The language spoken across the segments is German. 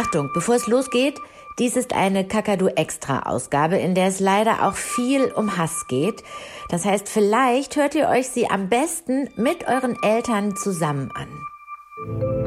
Achtung, bevor es losgeht, dies ist eine Kakadu-Extra-Ausgabe, in der es leider auch viel um Hass geht. Das heißt, vielleicht hört ihr euch sie am besten mit euren Eltern zusammen an.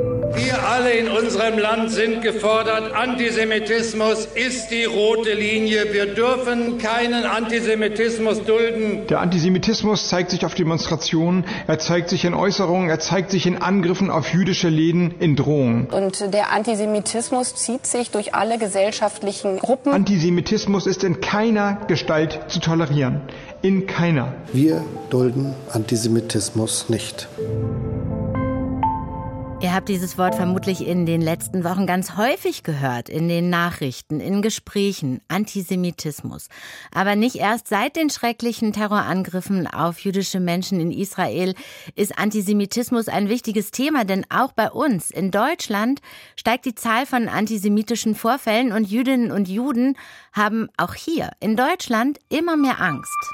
Wir alle in unserem Land sind gefordert. Antisemitismus ist die rote Linie. Wir dürfen keinen Antisemitismus dulden. Der Antisemitismus zeigt sich auf Demonstrationen, er zeigt sich in Äußerungen, er zeigt sich in Angriffen auf jüdische Läden, in Drohungen. Und der Antisemitismus zieht sich durch alle gesellschaftlichen Gruppen. Antisemitismus ist in keiner Gestalt zu tolerieren. In keiner. Wir dulden Antisemitismus nicht. Ihr habt dieses Wort vermutlich in den letzten Wochen ganz häufig gehört, in den Nachrichten, in Gesprächen, Antisemitismus. Aber nicht erst seit den schrecklichen Terrorangriffen auf jüdische Menschen in Israel ist Antisemitismus ein wichtiges Thema, denn auch bei uns in Deutschland steigt die Zahl von antisemitischen Vorfällen und Jüdinnen und Juden haben auch hier in Deutschland immer mehr Angst.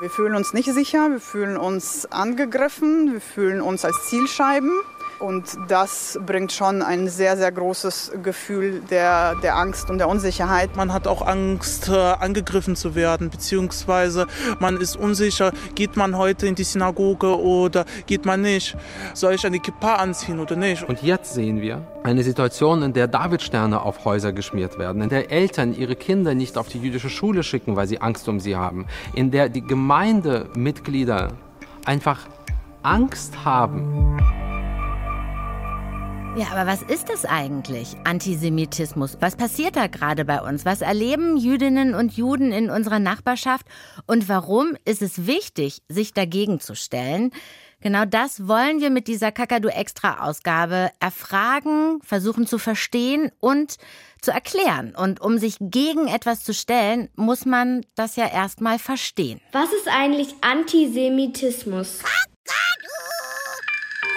Wir fühlen uns nicht sicher, wir fühlen uns angegriffen, wir fühlen uns als Zielscheiben. Und das bringt schon ein sehr, sehr großes Gefühl der, der Angst und der Unsicherheit. Man hat auch Angst, äh, angegriffen zu werden, beziehungsweise man ist unsicher, geht man heute in die Synagoge oder geht man nicht? Soll ich eine Kippa anziehen oder nicht? Und jetzt sehen wir eine Situation, in der Davidsterne auf Häuser geschmiert werden, in der Eltern ihre Kinder nicht auf die jüdische Schule schicken, weil sie Angst um sie haben, in der die Gemeindemitglieder einfach Angst haben. Ja, aber was ist das eigentlich, Antisemitismus? Was passiert da gerade bei uns? Was erleben Jüdinnen und Juden in unserer Nachbarschaft? Und warum ist es wichtig, sich dagegen zu stellen? Genau das wollen wir mit dieser Kakadu-Extra-Ausgabe erfragen, versuchen zu verstehen und zu erklären. Und um sich gegen etwas zu stellen, muss man das ja erstmal verstehen. Was ist eigentlich Antisemitismus?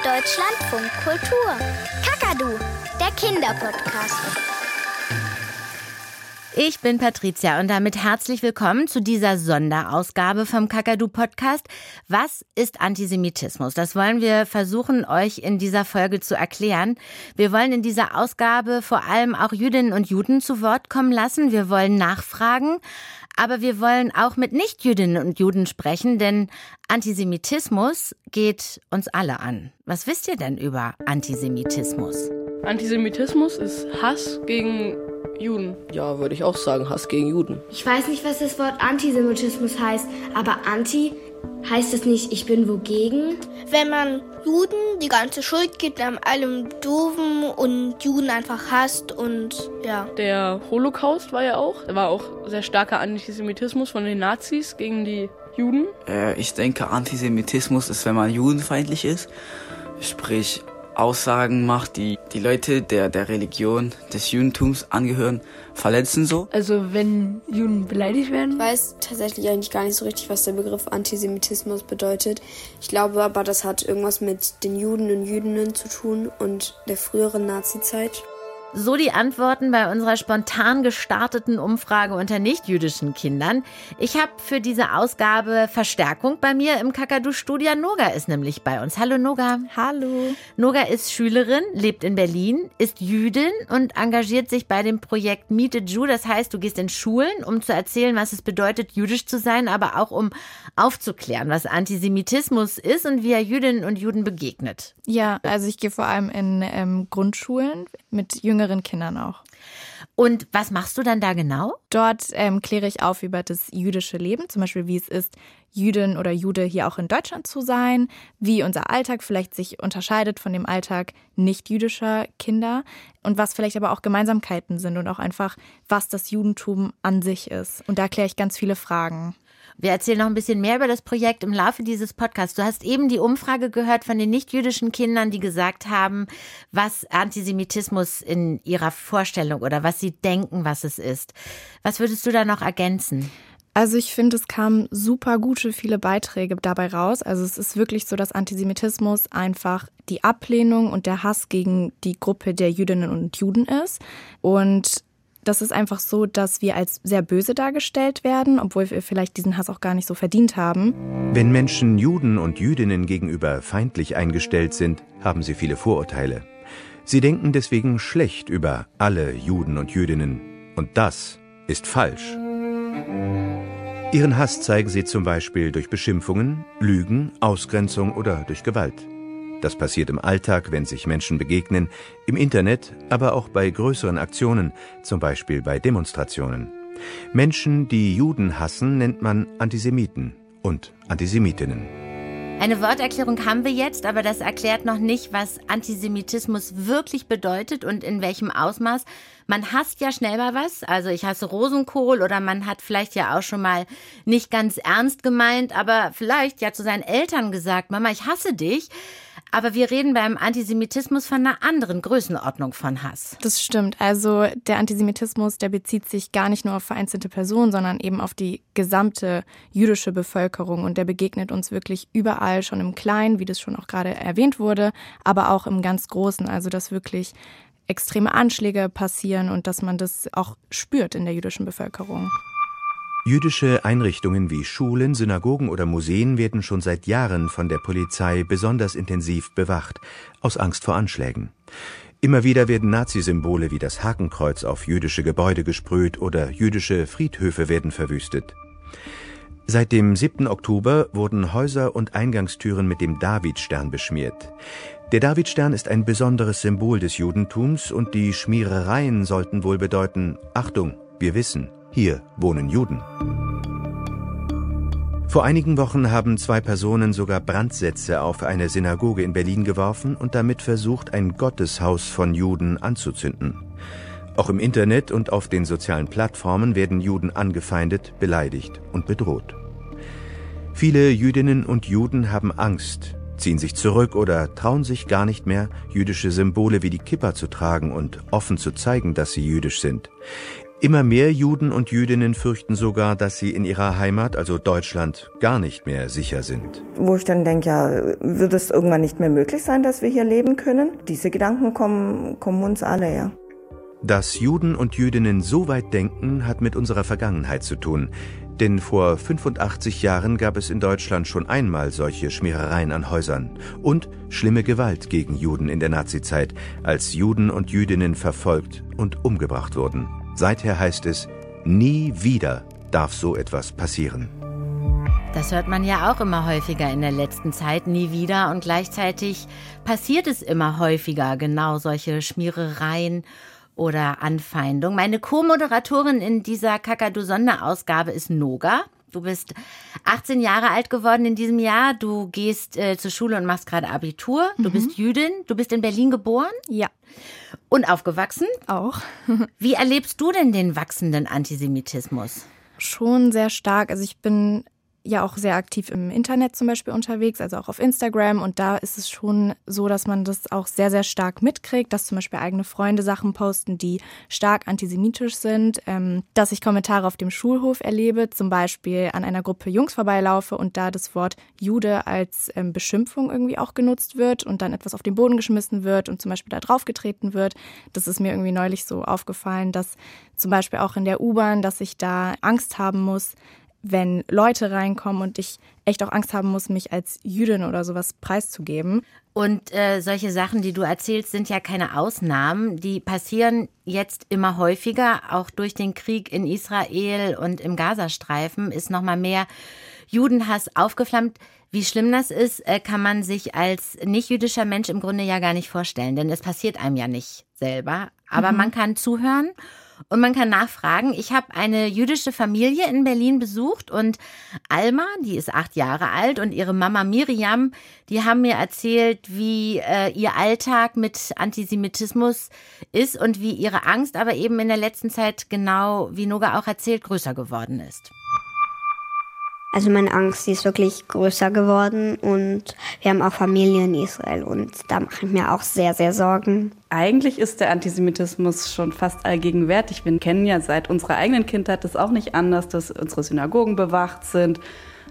Deutschlandfunk Kultur. Kakadu, der Kinderpodcast. Ich bin Patricia und damit herzlich willkommen zu dieser Sonderausgabe vom Kakadu Podcast. Was ist Antisemitismus? Das wollen wir versuchen, euch in dieser Folge zu erklären. Wir wollen in dieser Ausgabe vor allem auch Jüdinnen und Juden zu Wort kommen lassen. Wir wollen nachfragen. Aber wir wollen auch mit Nichtjüdinnen und Juden sprechen, denn Antisemitismus geht uns alle an. Was wisst ihr denn über Antisemitismus? Antisemitismus ist Hass gegen Juden. Ja, würde ich auch sagen, Hass gegen Juden. Ich weiß nicht, was das Wort Antisemitismus heißt, aber Anti heißt es nicht, ich bin wogegen? Wenn man Juden die ganze Schuld gibt an allem Doofen und Juden einfach hasst und ja. Der Holocaust war ja auch, da war auch sehr starker Antisemitismus von den Nazis gegen die Juden. Äh, ich denke, Antisemitismus ist, wenn man judenfeindlich ist. Sprich, Aussagen macht, die die Leute der, der Religion des Judentums angehören, verletzen so. Also wenn Juden beleidigt werden? Ich weiß tatsächlich eigentlich gar nicht so richtig, was der Begriff Antisemitismus bedeutet. Ich glaube aber, das hat irgendwas mit den Juden und Jüdinnen zu tun und der früheren Nazizeit. So die Antworten bei unserer spontan gestarteten Umfrage unter nichtjüdischen Kindern. Ich habe für diese Ausgabe Verstärkung bei mir im Kakadu-Studio. Noga ist nämlich bei uns. Hallo Noga. Hallo. Noga ist Schülerin, lebt in Berlin, ist Jüdin und engagiert sich bei dem Projekt Meet a Jew. Das heißt, du gehst in Schulen, um zu erzählen, was es bedeutet, jüdisch zu sein, aber auch um aufzuklären, was Antisemitismus ist und wie er Jüdinnen und Juden begegnet. Ja, also ich gehe vor allem in ähm, Grundschulen mit jüngeren jüngeren Kindern auch. Und was machst du dann da genau? Dort ähm, kläre ich auf über das jüdische Leben, zum Beispiel wie es ist, Jüdin oder Jude hier auch in Deutschland zu sein, wie unser Alltag vielleicht sich unterscheidet von dem Alltag nicht jüdischer Kinder und was vielleicht aber auch Gemeinsamkeiten sind und auch einfach, was das Judentum an sich ist. Und da kläre ich ganz viele Fragen. Wir erzählen noch ein bisschen mehr über das Projekt im Laufe dieses Podcasts. Du hast eben die Umfrage gehört von den nichtjüdischen Kindern, die gesagt haben, was Antisemitismus in ihrer Vorstellung oder was sie denken, was es ist. Was würdest du da noch ergänzen? Also ich finde, es kamen super gute viele Beiträge dabei raus. Also es ist wirklich so, dass Antisemitismus einfach die Ablehnung und der Hass gegen die Gruppe der Jüdinnen und Juden ist. Und das ist einfach so, dass wir als sehr böse dargestellt werden, obwohl wir vielleicht diesen Hass auch gar nicht so verdient haben. Wenn Menschen Juden und Jüdinnen gegenüber feindlich eingestellt sind, haben sie viele Vorurteile. Sie denken deswegen schlecht über alle Juden und Jüdinnen. Und das ist falsch. Ihren Hass zeigen sie zum Beispiel durch Beschimpfungen, Lügen, Ausgrenzung oder durch Gewalt. Das passiert im Alltag, wenn sich Menschen begegnen, im Internet, aber auch bei größeren Aktionen, zum Beispiel bei Demonstrationen. Menschen, die Juden hassen, nennt man Antisemiten und Antisemitinnen. Eine Worterklärung haben wir jetzt, aber das erklärt noch nicht, was Antisemitismus wirklich bedeutet und in welchem Ausmaß. Man hasst ja schnell mal was, also ich hasse Rosenkohl oder man hat vielleicht ja auch schon mal nicht ganz ernst gemeint, aber vielleicht ja zu seinen Eltern gesagt, Mama, ich hasse dich. Aber wir reden beim Antisemitismus von einer anderen Größenordnung von Hass. Das stimmt. Also der Antisemitismus, der bezieht sich gar nicht nur auf vereinzelte Personen, sondern eben auf die gesamte jüdische Bevölkerung. Und der begegnet uns wirklich überall, schon im Kleinen, wie das schon auch gerade erwähnt wurde, aber auch im ganz Großen. Also dass wirklich extreme Anschläge passieren und dass man das auch spürt in der jüdischen Bevölkerung. Jüdische Einrichtungen wie Schulen, Synagogen oder Museen werden schon seit Jahren von der Polizei besonders intensiv bewacht, aus Angst vor Anschlägen. Immer wieder werden Nazisymbole wie das Hakenkreuz auf jüdische Gebäude gesprüht oder jüdische Friedhöfe werden verwüstet. Seit dem 7. Oktober wurden Häuser und Eingangstüren mit dem Davidstern beschmiert. Der Davidstern ist ein besonderes Symbol des Judentums und die Schmierereien sollten wohl bedeuten, Achtung, wir wissen, hier wohnen Juden. Vor einigen Wochen haben zwei Personen sogar Brandsätze auf eine Synagoge in Berlin geworfen und damit versucht, ein Gotteshaus von Juden anzuzünden. Auch im Internet und auf den sozialen Plattformen werden Juden angefeindet, beleidigt und bedroht. Viele Jüdinnen und Juden haben Angst, ziehen sich zurück oder trauen sich gar nicht mehr, jüdische Symbole wie die Kippa zu tragen und offen zu zeigen, dass sie jüdisch sind. Immer mehr Juden und Jüdinnen fürchten sogar, dass sie in ihrer Heimat, also Deutschland, gar nicht mehr sicher sind. Wo ich dann denke, ja, wird es irgendwann nicht mehr möglich sein, dass wir hier leben können? Diese Gedanken kommen, kommen uns alle, ja. Dass Juden und Jüdinnen so weit denken, hat mit unserer Vergangenheit zu tun. Denn vor 85 Jahren gab es in Deutschland schon einmal solche Schmierereien an Häusern und schlimme Gewalt gegen Juden in der Nazizeit, als Juden und Jüdinnen verfolgt und umgebracht wurden. Seither heißt es, nie wieder darf so etwas passieren. Das hört man ja auch immer häufiger in der letzten Zeit, nie wieder. Und gleichzeitig passiert es immer häufiger, genau solche Schmierereien oder Anfeindung. Meine Co-Moderatorin in dieser Kakadu-Sonderausgabe ist Noga. Du bist 18 Jahre alt geworden in diesem Jahr. Du gehst äh, zur Schule und machst gerade Abitur. Du mhm. bist Jüdin. Du bist in Berlin geboren. Ja. Und aufgewachsen? Auch. Wie erlebst du denn den wachsenden Antisemitismus? Schon sehr stark. Also ich bin ja auch sehr aktiv im Internet zum Beispiel unterwegs, also auch auf Instagram. Und da ist es schon so, dass man das auch sehr, sehr stark mitkriegt, dass zum Beispiel eigene Freunde Sachen posten, die stark antisemitisch sind, ähm, dass ich Kommentare auf dem Schulhof erlebe, zum Beispiel an einer Gruppe Jungs vorbeilaufe und da das Wort Jude als ähm, Beschimpfung irgendwie auch genutzt wird und dann etwas auf den Boden geschmissen wird und zum Beispiel da draufgetreten wird. Das ist mir irgendwie neulich so aufgefallen, dass zum Beispiel auch in der U-Bahn, dass ich da Angst haben muss, wenn Leute reinkommen und ich echt auch Angst haben muss, mich als Jüdin oder sowas preiszugeben. Und äh, solche Sachen, die du erzählst, sind ja keine Ausnahmen. Die passieren jetzt immer häufiger. Auch durch den Krieg in Israel und im Gazastreifen ist noch mal mehr Judenhass aufgeflammt. Wie schlimm das ist, äh, kann man sich als nicht-jüdischer Mensch im Grunde ja gar nicht vorstellen, denn es passiert einem ja nicht selber. Aber mhm. man kann zuhören und man kann nachfragen. Ich habe eine jüdische Familie in Berlin besucht und Alma, die ist acht Jahre alt, und ihre Mama Miriam, die haben mir erzählt, wie äh, ihr Alltag mit Antisemitismus ist und wie ihre Angst aber eben in der letzten Zeit genau, wie Noga auch erzählt, größer geworden ist. Also meine Angst, die ist wirklich größer geworden und wir haben auch Familie in Israel und da mache ich mir auch sehr, sehr Sorgen. Eigentlich ist der Antisemitismus schon fast allgegenwärtig. Wir kennen ja seit unserer eigenen Kindheit das auch nicht anders, dass unsere Synagogen bewacht sind,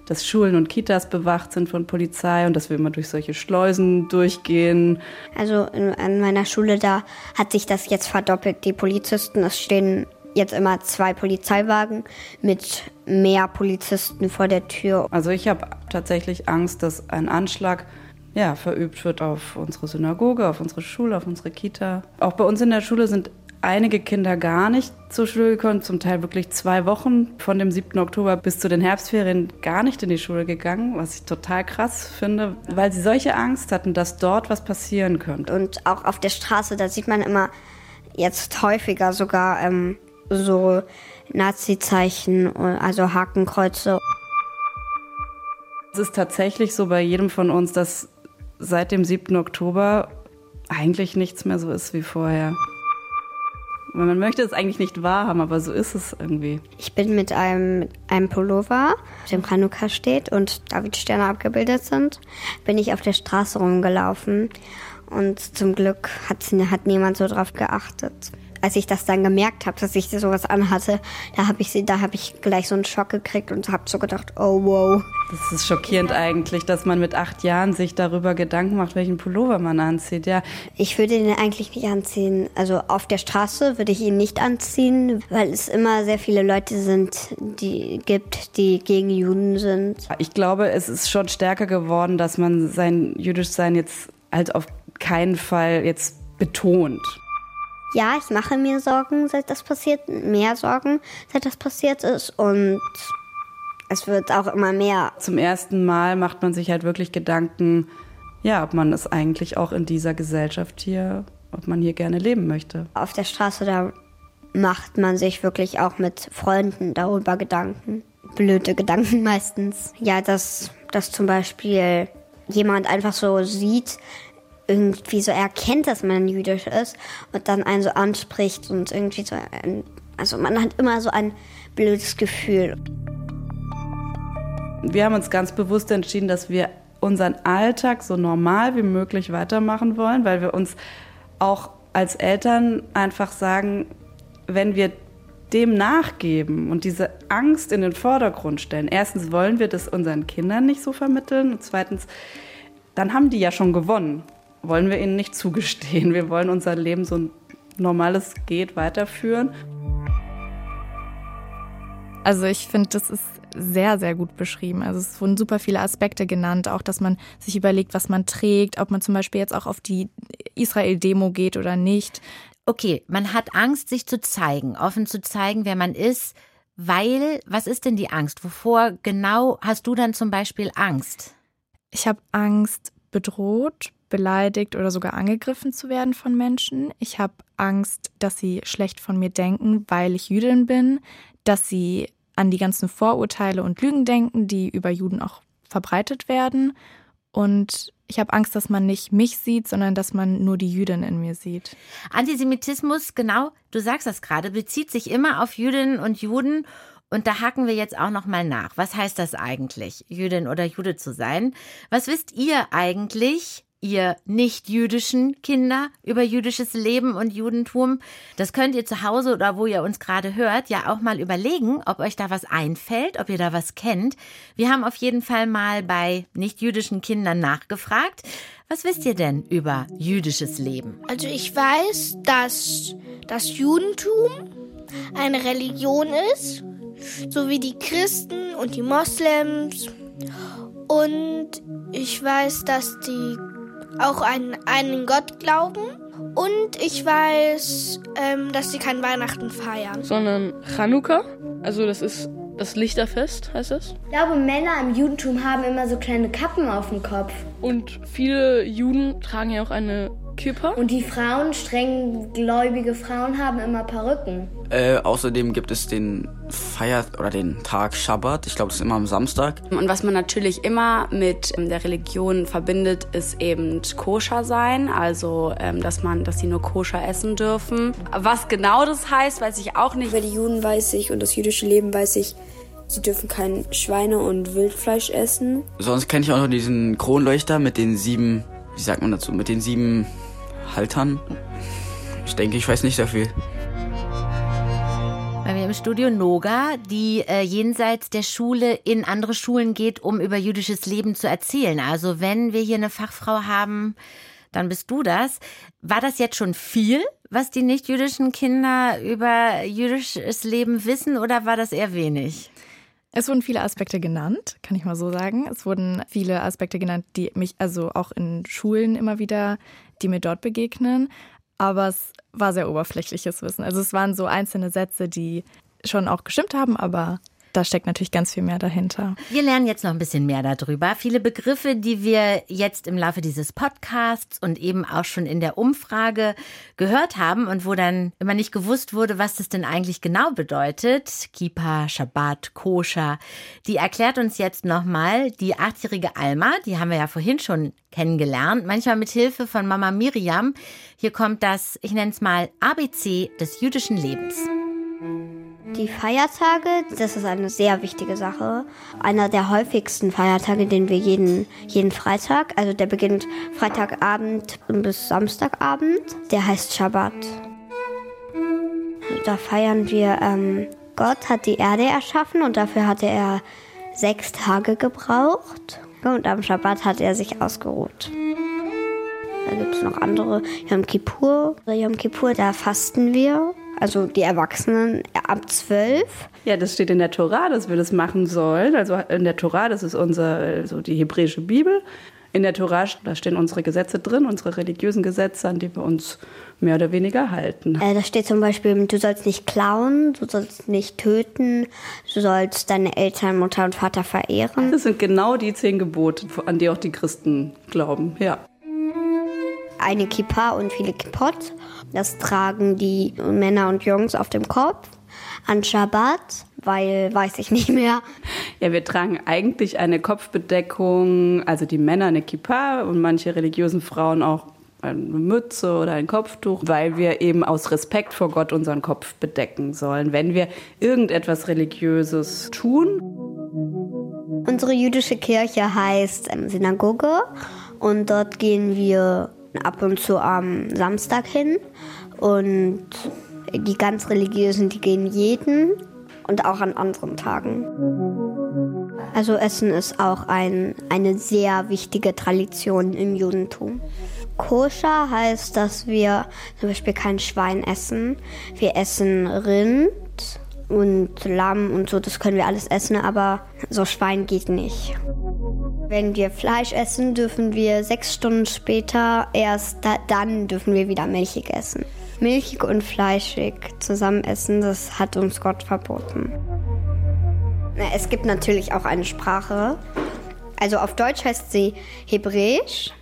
dass Schulen und Kitas bewacht sind von Polizei und dass wir immer durch solche Schleusen durchgehen. Also an meiner Schule, da hat sich das jetzt verdoppelt. Die Polizisten, es stehen jetzt immer zwei Polizeiwagen mit mehr Polizisten vor der Tür. Also ich habe tatsächlich Angst, dass ein Anschlag ja, verübt wird auf unsere Synagoge, auf unsere Schule, auf unsere Kita. Auch bei uns in der Schule sind einige Kinder gar nicht zur Schule gekommen, zum Teil wirklich zwei Wochen von dem 7. Oktober bis zu den Herbstferien gar nicht in die Schule gegangen, was ich total krass finde, weil sie solche Angst hatten, dass dort was passieren könnte. Und auch auf der Straße, da sieht man immer jetzt häufiger sogar ähm, so Nazi-Zeichen, also Hakenkreuze. Es ist tatsächlich so bei jedem von uns, dass seit dem 7. Oktober eigentlich nichts mehr so ist wie vorher. Man möchte es eigentlich nicht wahrhaben, aber so ist es irgendwie. Ich bin mit einem, mit einem Pullover, auf dem Chanukka steht und Davidsterne abgebildet sind, bin ich auf der Straße rumgelaufen. Und zum Glück hat, hat niemand so drauf geachtet als ich das dann gemerkt habe, dass ich sowas anhatte, da habe ich, da hab ich gleich so einen Schock gekriegt und habe so gedacht, oh wow. Das ist schockierend eigentlich, dass man mit acht Jahren sich darüber Gedanken macht, welchen Pullover man anzieht. Ja. Ich würde ihn eigentlich nicht anziehen. Also auf der Straße würde ich ihn nicht anziehen, weil es immer sehr viele Leute sind, die gibt, die gegen Juden sind. Ich glaube, es ist schon stärker geworden, dass man sein Jüdischsein jetzt halt auf keinen Fall jetzt betont. Ja, ich mache mir Sorgen, seit das passiert, mehr Sorgen, seit das passiert ist und es wird auch immer mehr. Zum ersten Mal macht man sich halt wirklich Gedanken, ja, ob man es eigentlich auch in dieser Gesellschaft hier, ob man hier gerne leben möchte. Auf der Straße, da macht man sich wirklich auch mit Freunden darüber Gedanken. Blöde Gedanken meistens. Ja, dass, dass zum Beispiel jemand einfach so sieht, irgendwie so erkennt, dass man jüdisch ist und dann einen so anspricht und irgendwie so ein, also man hat immer so ein blödes Gefühl. Wir haben uns ganz bewusst entschieden, dass wir unseren Alltag so normal wie möglich weitermachen wollen, weil wir uns auch als Eltern einfach sagen, wenn wir dem nachgeben und diese Angst in den Vordergrund stellen, erstens wollen wir das unseren Kindern nicht so vermitteln und zweitens, dann haben die ja schon gewonnen wollen wir ihnen nicht zugestehen. Wir wollen unser Leben so normal es geht weiterführen. Also ich finde, das ist sehr, sehr gut beschrieben. Also es wurden super viele Aspekte genannt, auch dass man sich überlegt, was man trägt, ob man zum Beispiel jetzt auch auf die Israel-Demo geht oder nicht. Okay, man hat Angst, sich zu zeigen, offen zu zeigen, wer man ist, weil, was ist denn die Angst? Wovor genau hast du dann zum Beispiel Angst? Ich habe Angst, bedroht, beleidigt oder sogar angegriffen zu werden von Menschen. Ich habe Angst, dass sie schlecht von mir denken, weil ich Jüdin bin, dass sie an die ganzen Vorurteile und Lügen denken, die über Juden auch verbreitet werden. Und ich habe Angst, dass man nicht mich sieht, sondern dass man nur die Jüdin in mir sieht. Antisemitismus, genau, du sagst das gerade, bezieht sich immer auf Jüdinnen und Juden. Und da haken wir jetzt auch noch mal nach. Was heißt das eigentlich, Jüdin oder Jude zu sein? Was wisst ihr eigentlich ihr nicht-jüdischen Kinder über jüdisches Leben und Judentum. Das könnt ihr zu Hause oder wo ihr uns gerade hört, ja auch mal überlegen, ob euch da was einfällt, ob ihr da was kennt. Wir haben auf jeden Fall mal bei nicht-jüdischen Kindern nachgefragt. Was wisst ihr denn über jüdisches Leben? Also ich weiß, dass das Judentum eine Religion ist, so wie die Christen und die Moslems. Und ich weiß, dass die auch an einen Gott glauben. Und ich weiß, ähm, dass sie kein Weihnachten feiern. Sondern Chanukka. Also das ist das Lichterfest, heißt es. Ich glaube, Männer im Judentum haben immer so kleine Kappen auf dem Kopf. Und viele Juden tragen ja auch eine Kippa. Und die Frauen, streng gläubige Frauen, haben immer Perücken. Äh, außerdem gibt es den Feier oder den Tag Schabbat. Ich glaube, das ist immer am Samstag. Und was man natürlich immer mit ähm, der Religion verbindet, ist eben koscher sein. Also, ähm, dass man, dass sie nur koscher essen dürfen. Was genau das heißt, weiß ich auch nicht. Über die Juden weiß ich und das jüdische Leben weiß ich. Sie dürfen kein Schweine- und Wildfleisch essen. Sonst kenne ich auch noch diesen Kronleuchter mit den sieben, wie sagt man dazu, mit den sieben Haltern. Ich denke, ich weiß nicht dafür. Bei mir im Studio Noga, die äh, jenseits der Schule in andere Schulen geht, um über jüdisches Leben zu erzählen. Also wenn wir hier eine Fachfrau haben, dann bist du das. War das jetzt schon viel, was die nicht-jüdischen Kinder über jüdisches Leben wissen oder war das eher wenig? Es wurden viele Aspekte genannt, kann ich mal so sagen. Es wurden viele Aspekte genannt, die mich also auch in Schulen immer wieder, die mir dort begegnen. Aber es war sehr oberflächliches Wissen. Also es waren so einzelne Sätze, die schon auch gestimmt haben, aber da steckt natürlich ganz viel mehr dahinter. Wir lernen jetzt noch ein bisschen mehr darüber. Viele Begriffe, die wir jetzt im Laufe dieses Podcasts und eben auch schon in der Umfrage gehört haben und wo dann immer nicht gewusst wurde, was das denn eigentlich genau bedeutet. Kippa, Shabbat, Koscher. Die erklärt uns jetzt nochmal die achtjährige Alma. Die haben wir ja vorhin schon kennengelernt. Manchmal mit Hilfe von Mama Miriam. Hier kommt das, ich nenne es mal ABC des jüdischen Lebens. Die Feiertage, das ist eine sehr wichtige Sache. Einer der häufigsten Feiertage, den wir jeden, jeden Freitag, also der beginnt Freitagabend bis Samstagabend, der heißt Shabbat. Da feiern wir, ähm, Gott hat die Erde erschaffen und dafür hatte er sechs Tage gebraucht. Und am Shabbat hat er sich ausgeruht. Da gibt es noch andere. Yom Kippur. Yom Kippur, da fasten wir also die Erwachsenen ab zwölf. Ja, das steht in der Tora, dass wir das machen sollen. Also in der Tora, das ist unsere, also die hebräische Bibel. In der Tora, da stehen unsere Gesetze drin, unsere religiösen Gesetze, an die wir uns mehr oder weniger halten. Äh, da steht zum Beispiel, du sollst nicht klauen, du sollst nicht töten, du sollst deine Eltern, Mutter und Vater verehren. Das sind genau die zehn Gebote, an die auch die Christen glauben, ja. Eine Kippa und viele Kippot das tragen die Männer und Jungs auf dem Kopf an Schabbat, weil weiß ich nicht mehr. Ja, wir tragen eigentlich eine Kopfbedeckung, also die Männer eine Kippa und manche religiösen Frauen auch eine Mütze oder ein Kopftuch, weil wir eben aus Respekt vor Gott unseren Kopf bedecken sollen, wenn wir irgendetwas Religiöses tun. Unsere jüdische Kirche heißt ähm, Synagoge und dort gehen wir ab und zu am Samstag hin. Und die ganz religiösen, die gehen jeden und auch an anderen Tagen. Also Essen ist auch ein, eine sehr wichtige Tradition im Judentum. Koscher heißt, dass wir zum Beispiel kein Schwein essen. Wir essen Rind und Lamm und so, das können wir alles essen, aber so Schwein geht nicht. Wenn wir Fleisch essen, dürfen wir sechs Stunden später erst da, dann dürfen wir wieder milchig essen. Milchig und fleischig zusammen essen, das hat uns Gott verboten. Es gibt natürlich auch eine Sprache. Also auf Deutsch heißt sie Hebräisch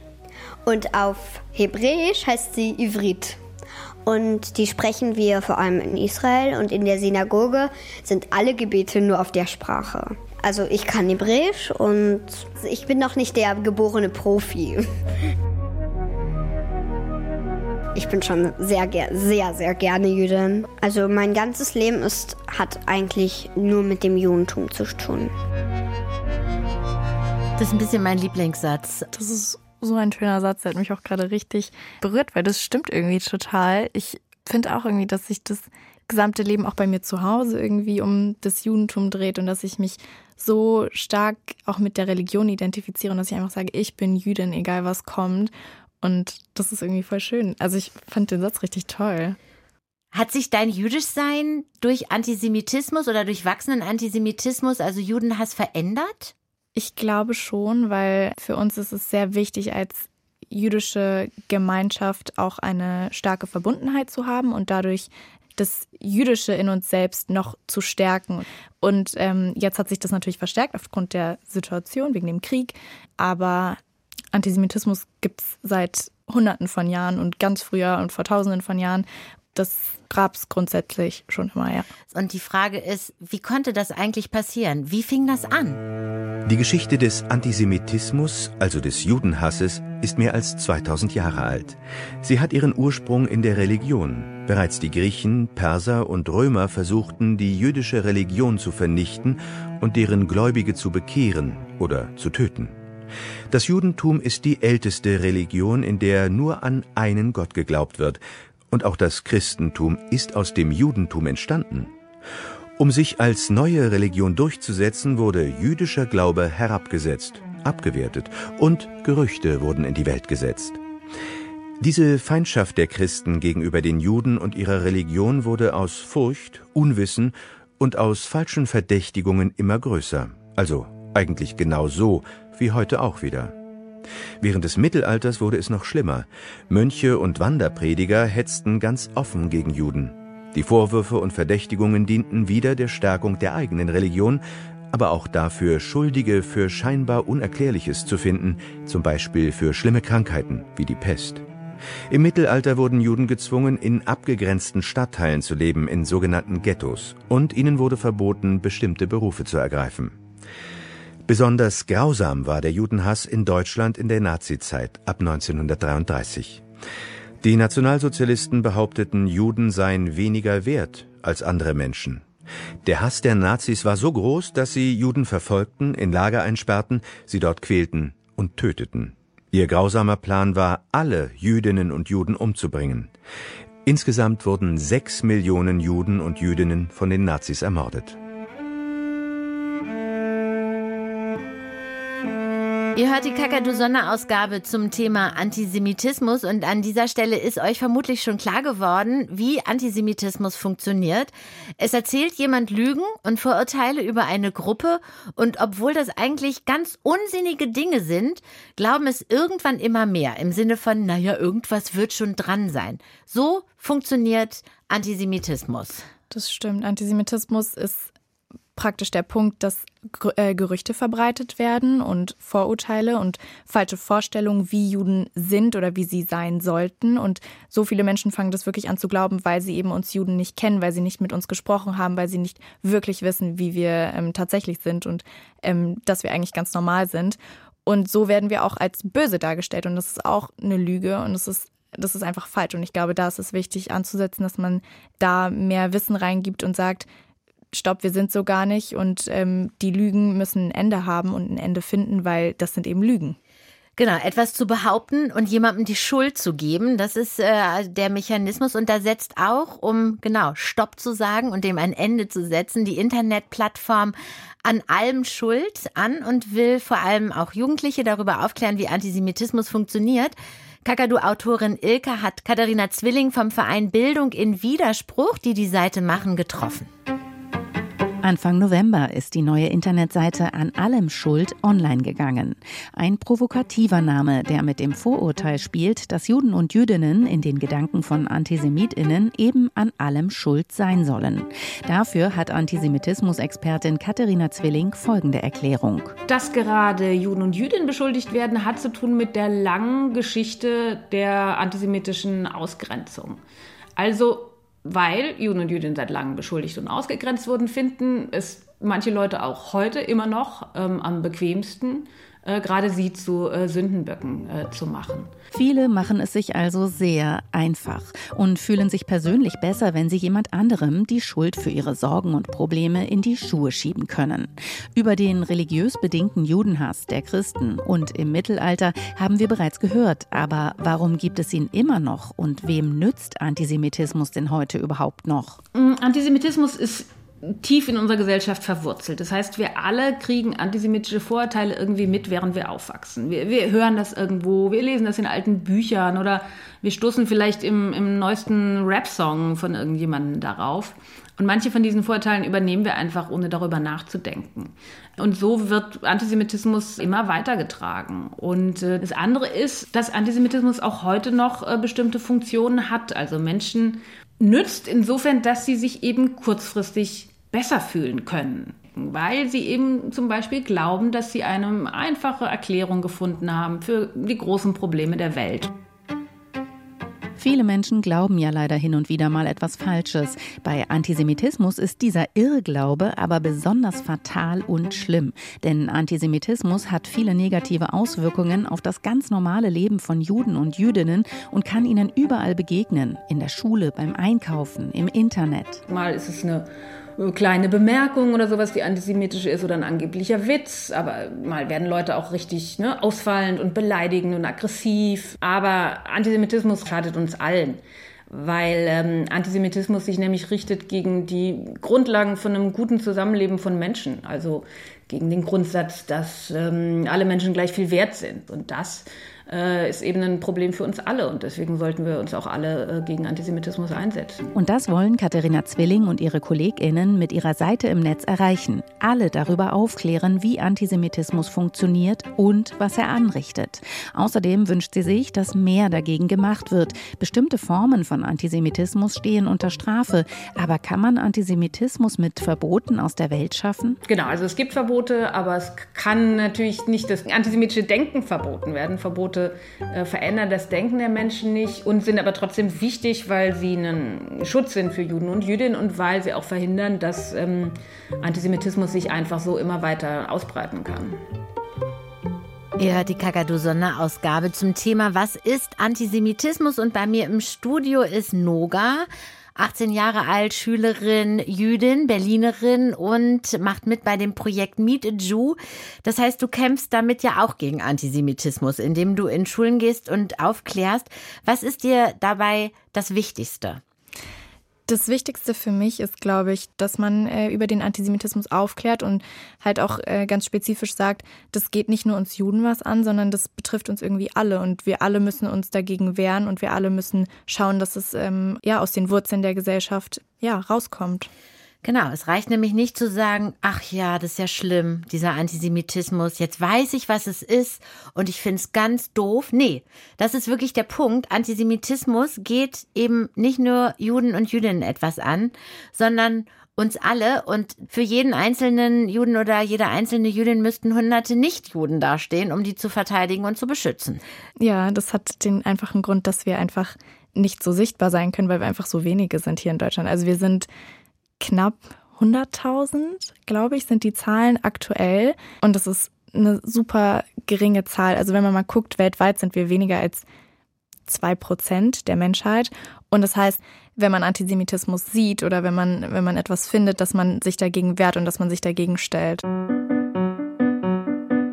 und auf Hebräisch heißt sie Ivrit. Und die sprechen wir vor allem in Israel und in der Synagoge sind alle Gebete nur auf der Sprache. Also ich kann Hebräisch und ich bin noch nicht der geborene Profi. Ich bin schon sehr, sehr, sehr gerne Jüdin. Also mein ganzes Leben ist, hat eigentlich nur mit dem Judentum zu tun. Das ist ein bisschen mein Lieblingssatz. Das ist so ein schöner Satz, der hat mich auch gerade richtig berührt, weil das stimmt irgendwie total. Ich finde auch irgendwie, dass sich das gesamte Leben auch bei mir zu Hause irgendwie um das Judentum dreht und dass ich mich so stark auch mit der Religion identifiziere und dass ich einfach sage, ich bin Jüdin, egal was kommt. Und das ist irgendwie voll schön. Also ich fand den Satz richtig toll. Hat sich dein Jüdischsein durch Antisemitismus oder durch wachsenden Antisemitismus, also Judenhass, verändert? Ich glaube schon, weil für uns ist es sehr wichtig, als jüdische Gemeinschaft auch eine starke Verbundenheit zu haben und dadurch das Jüdische in uns selbst noch zu stärken. Und ähm, jetzt hat sich das natürlich verstärkt aufgrund der Situation wegen dem Krieg. Aber Antisemitismus gibt es seit Hunderten von Jahren und ganz früher und vor Tausenden von Jahren. Das gab es grundsätzlich schon immer, ja. Und die Frage ist, wie konnte das eigentlich passieren? Wie fing das an? Die Geschichte des Antisemitismus, also des Judenhasses, ist mehr als 2000 Jahre alt. Sie hat ihren Ursprung in der Religion. Bereits die Griechen, Perser und Römer versuchten, die jüdische Religion zu vernichten und deren Gläubige zu bekehren oder zu töten. Das Judentum ist die älteste Religion, in der nur an einen Gott geglaubt wird, und auch das Christentum ist aus dem Judentum entstanden. Um sich als neue Religion durchzusetzen, wurde jüdischer Glaube herabgesetzt, abgewertet und Gerüchte wurden in die Welt gesetzt. Diese Feindschaft der Christen gegenüber den Juden und ihrer Religion wurde aus Furcht, Unwissen und aus falschen Verdächtigungen immer größer. Also eigentlich genau so wie heute auch wieder. Während des Mittelalters wurde es noch schlimmer. Mönche und Wanderprediger hetzten ganz offen gegen Juden. Die Vorwürfe und Verdächtigungen dienten wieder der Stärkung der eigenen Religion, aber auch dafür, Schuldige für scheinbar Unerklärliches zu finden, zum Beispiel für schlimme Krankheiten wie die Pest. Im Mittelalter wurden Juden gezwungen, in abgegrenzten Stadtteilen zu leben, in sogenannten Ghettos, und ihnen wurde verboten, bestimmte Berufe zu ergreifen. Besonders grausam war der Judenhass in Deutschland in der Nazizeit ab 1933. Die Nationalsozialisten behaupteten, Juden seien weniger wert als andere Menschen. Der Hass der Nazis war so groß, dass sie Juden verfolgten, in Lager einsperrten, sie dort quälten und töteten. Ihr grausamer Plan war, alle Jüdinnen und Juden umzubringen. Insgesamt wurden sechs Millionen Juden und Jüdinnen von den Nazis ermordet. Ihr hört die Kakadu-Sonderausgabe zum Thema Antisemitismus und an dieser Stelle ist euch vermutlich schon klar geworden, wie Antisemitismus funktioniert. Es erzählt jemand Lügen und Vorurteile über eine Gruppe und obwohl das eigentlich ganz unsinnige Dinge sind, glauben es irgendwann immer mehr im Sinne von, naja, irgendwas wird schon dran sein. So funktioniert Antisemitismus. Das stimmt. Antisemitismus ist praktisch der Punkt, dass äh, Gerüchte verbreitet werden und Vorurteile und falsche Vorstellungen, wie Juden sind oder wie sie sein sollten. Und so viele Menschen fangen das wirklich an zu glauben, weil sie eben uns Juden nicht kennen, weil sie nicht mit uns gesprochen haben, weil sie nicht wirklich wissen, wie wir ähm, tatsächlich sind und ähm, dass wir eigentlich ganz normal sind. Und so werden wir auch als böse dargestellt. Und das ist auch eine Lüge und das ist das ist einfach falsch. Und ich glaube, da ist es wichtig anzusetzen, dass man da mehr Wissen reingibt und sagt, stopp, wir sind so gar nicht und ähm, die Lügen müssen ein Ende haben und ein Ende finden, weil das sind eben Lügen. Genau, etwas zu behaupten und jemandem die Schuld zu geben, das ist äh, der Mechanismus und da setzt auch, um genau Stopp zu sagen und dem ein Ende zu setzen, die Internetplattform an allem Schuld an und will vor allem auch Jugendliche darüber aufklären, wie Antisemitismus funktioniert. Kakadu-Autorin Ilka hat Katharina Zwilling vom Verein Bildung in Widerspruch, die die Seite machen, getroffen. Anfang November ist die neue Internetseite An allem Schuld online gegangen. Ein provokativer Name, der mit dem Vorurteil spielt, dass Juden und Jüdinnen in den Gedanken von Antisemitinnen eben an allem schuld sein sollen. Dafür hat Antisemitismus-Expertin Katharina Zwilling folgende Erklärung. Dass gerade Juden und Jüdinnen beschuldigt werden, hat zu tun mit der langen Geschichte der antisemitischen Ausgrenzung. Also weil Juden und Jüdinnen seit langem beschuldigt und ausgegrenzt wurden, finden es manche Leute auch heute immer noch ähm, am bequemsten, äh, gerade sie zu äh, Sündenböcken äh, zu machen. Viele machen es sich also sehr einfach und fühlen sich persönlich besser, wenn sie jemand anderem die Schuld für ihre Sorgen und Probleme in die Schuhe schieben können. Über den religiös bedingten Judenhass der Christen und im Mittelalter haben wir bereits gehört, aber warum gibt es ihn immer noch und wem nützt Antisemitismus denn heute überhaupt noch? Mm, Antisemitismus ist tief in unserer Gesellschaft verwurzelt. Das heißt, wir alle kriegen antisemitische Vorurteile irgendwie mit, während wir aufwachsen. Wir, wir hören das irgendwo, wir lesen das in alten Büchern oder wir stoßen vielleicht im, im neuesten Rap-Song von irgendjemandem darauf. Und manche von diesen Vorurteilen übernehmen wir einfach, ohne darüber nachzudenken. Und so wird Antisemitismus immer weitergetragen. Und äh, das andere ist, dass Antisemitismus auch heute noch äh, bestimmte Funktionen hat. Also Menschen nützt insofern, dass sie sich eben kurzfristig besser fühlen können, weil sie eben zum Beispiel glauben, dass sie eine einfache Erklärung gefunden haben für die großen Probleme der Welt. Viele Menschen glauben ja leider hin und wieder mal etwas Falsches. Bei Antisemitismus ist dieser Irrglaube aber besonders fatal und schlimm. Denn Antisemitismus hat viele negative Auswirkungen auf das ganz normale Leben von Juden und Jüdinnen und kann ihnen überall begegnen. In der Schule, beim Einkaufen, im Internet. Mal ist es eine kleine Bemerkung oder sowas, die antisemitisch ist oder ein angeblicher Witz. Aber mal werden Leute auch richtig ne, ausfallend und beleidigend und aggressiv. Aber Antisemitismus schadet uns allen weil ähm, Antisemitismus sich nämlich richtet gegen die Grundlagen von einem guten Zusammenleben von Menschen, also gegen den Grundsatz, dass ähm, alle Menschen gleich viel wert sind. Und das ist eben ein Problem für uns alle und deswegen sollten wir uns auch alle äh, gegen Antisemitismus einsetzen. Und das wollen Katharina Zwilling und ihre KollegInnen mit ihrer Seite im Netz erreichen. Alle darüber aufklären, wie Antisemitismus funktioniert und was er anrichtet. Außerdem wünscht sie sich, dass mehr dagegen gemacht wird. Bestimmte Formen von Antisemitismus stehen unter Strafe. Aber kann man Antisemitismus mit Verboten aus der Welt schaffen? Genau, also es gibt Verbote, aber es kann natürlich nicht das antisemitische Denken verboten werden. Verbote äh, verändern das Denken der Menschen nicht und sind aber trotzdem wichtig, weil sie ein Schutz sind für Juden und Jüdinnen und weil sie auch verhindern, dass ähm, Antisemitismus sich einfach so immer weiter ausbreiten kann. Ihr hört die Kakadu-Sonderausgabe zum Thema Was ist Antisemitismus? Und bei mir im Studio ist Noga. 18 Jahre alt, Schülerin, Jüdin, Berlinerin und macht mit bei dem Projekt Meet a Jew. Das heißt, du kämpfst damit ja auch gegen Antisemitismus, indem du in Schulen gehst und aufklärst. Was ist dir dabei das Wichtigste? Das Wichtigste für mich ist, glaube ich, dass man äh, über den Antisemitismus aufklärt und halt auch äh, ganz spezifisch sagt, das geht nicht nur uns Juden was an, sondern das betrifft uns irgendwie alle und wir alle müssen uns dagegen wehren und wir alle müssen schauen, dass es ähm, ja aus den Wurzeln der Gesellschaft ja rauskommt. Genau, es reicht nämlich nicht zu sagen, ach ja, das ist ja schlimm, dieser Antisemitismus, jetzt weiß ich, was es ist und ich finde es ganz doof. Nee, das ist wirklich der Punkt. Antisemitismus geht eben nicht nur Juden und Jüdinnen etwas an, sondern uns alle und für jeden einzelnen Juden oder jede einzelne Jüdin müssten hunderte Nichtjuden dastehen, um die zu verteidigen und zu beschützen. Ja, das hat den einfachen Grund, dass wir einfach nicht so sichtbar sein können, weil wir einfach so wenige sind hier in Deutschland. Also wir sind knapp 100.000, glaube ich, sind die Zahlen aktuell. Und das ist eine super geringe Zahl. Also wenn man mal guckt, weltweit sind wir weniger als zwei Prozent der Menschheit. Und das heißt, wenn man Antisemitismus sieht oder wenn man, wenn man etwas findet, dass man sich dagegen wehrt und dass man sich dagegen stellt.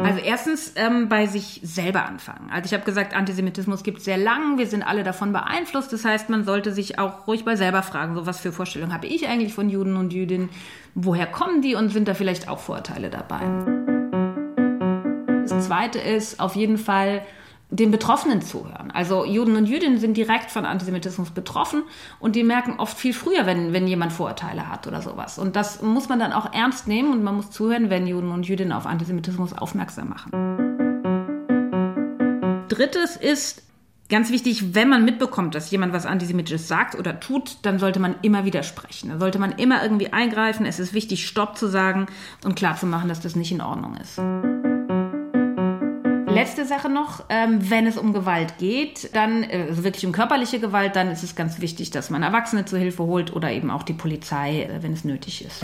Also erstens ähm, bei sich selber anfangen. Also ich habe gesagt, Antisemitismus gibt es sehr lang, wir sind alle davon beeinflusst. Das heißt, man sollte sich auch ruhig bei selber fragen, so was für Vorstellungen habe ich eigentlich von Juden und Jüdinnen? Woher kommen die und sind da vielleicht auch Vorurteile dabei? Das Zweite ist auf jeden Fall den Betroffenen zuhören. Also Juden und Jüdinnen sind direkt von Antisemitismus betroffen und die merken oft viel früher, wenn, wenn jemand Vorurteile hat oder sowas. Und das muss man dann auch ernst nehmen und man muss zuhören, wenn Juden und Jüdinnen auf Antisemitismus aufmerksam machen. Drittes ist ganz wichtig, wenn man mitbekommt, dass jemand was Antisemitisches sagt oder tut, dann sollte man immer widersprechen. Dann sollte man immer irgendwie eingreifen. Es ist wichtig, Stopp zu sagen und klarzumachen, dass das nicht in Ordnung ist letzte Sache noch, ähm, wenn es um Gewalt geht, dann, äh, also wirklich um körperliche Gewalt, dann ist es ganz wichtig, dass man Erwachsene zur Hilfe holt oder eben auch die Polizei, äh, wenn es nötig ist.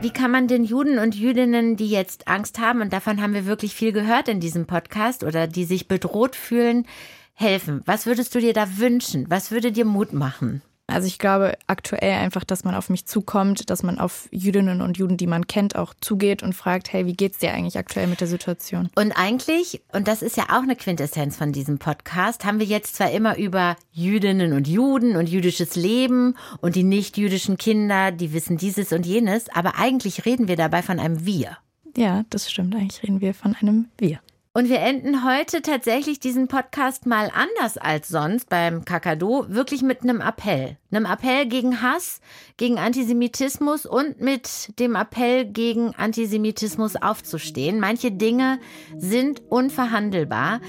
Wie kann man den Juden und Jüdinnen, die jetzt Angst haben, und davon haben wir wirklich viel gehört in diesem Podcast, oder die sich bedroht fühlen, helfen? Was würdest du dir da wünschen? Was würde dir Mut machen? Also ich glaube aktuell einfach, dass man auf mich zukommt, dass man auf Jüdinnen und Juden, die man kennt, auch zugeht und fragt, hey, wie geht's dir eigentlich aktuell mit der Situation? Und eigentlich, und das ist ja auch eine Quintessenz von diesem Podcast, haben wir jetzt zwar immer über Jüdinnen und Juden und jüdisches Leben und die nicht-jüdischen Kinder, die wissen dieses und jenes, aber eigentlich reden wir dabei von einem Wir. Ja, das stimmt. Eigentlich reden wir von einem Wir. Und wir enden heute tatsächlich diesen Podcast mal anders als sonst beim Kakadu, wirklich mit einem Appell. Einem Appell gegen Hass, gegen Antisemitismus und mit dem Appell gegen Antisemitismus aufzustehen. Manche Dinge sind unverhandelbar.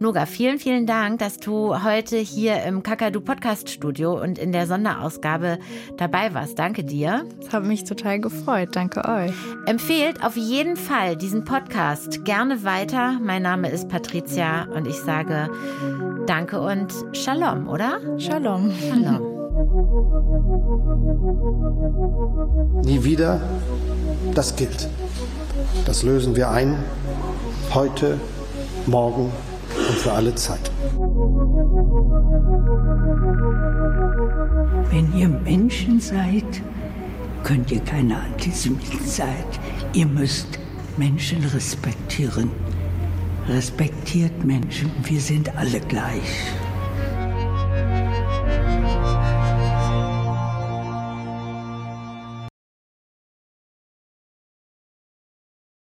Noga, vielen, vielen Dank, dass du heute hier im Kakadu Podcast Studio und in der Sonderausgabe dabei warst. Danke dir. Es hat mich total gefreut. Danke euch. Empfehlt auf jeden Fall diesen Podcast gerne weiter. Mein Name ist Patricia und ich sage Danke und Shalom, oder? Shalom. Shalom. Nie wieder, das gilt. Das lösen wir ein. Heute, morgen und für alle Zeit. Wenn ihr Menschen seid, könnt ihr keine Antisemiten sein. Ihr müsst Menschen respektieren. Respektiert Menschen, wir sind alle gleich.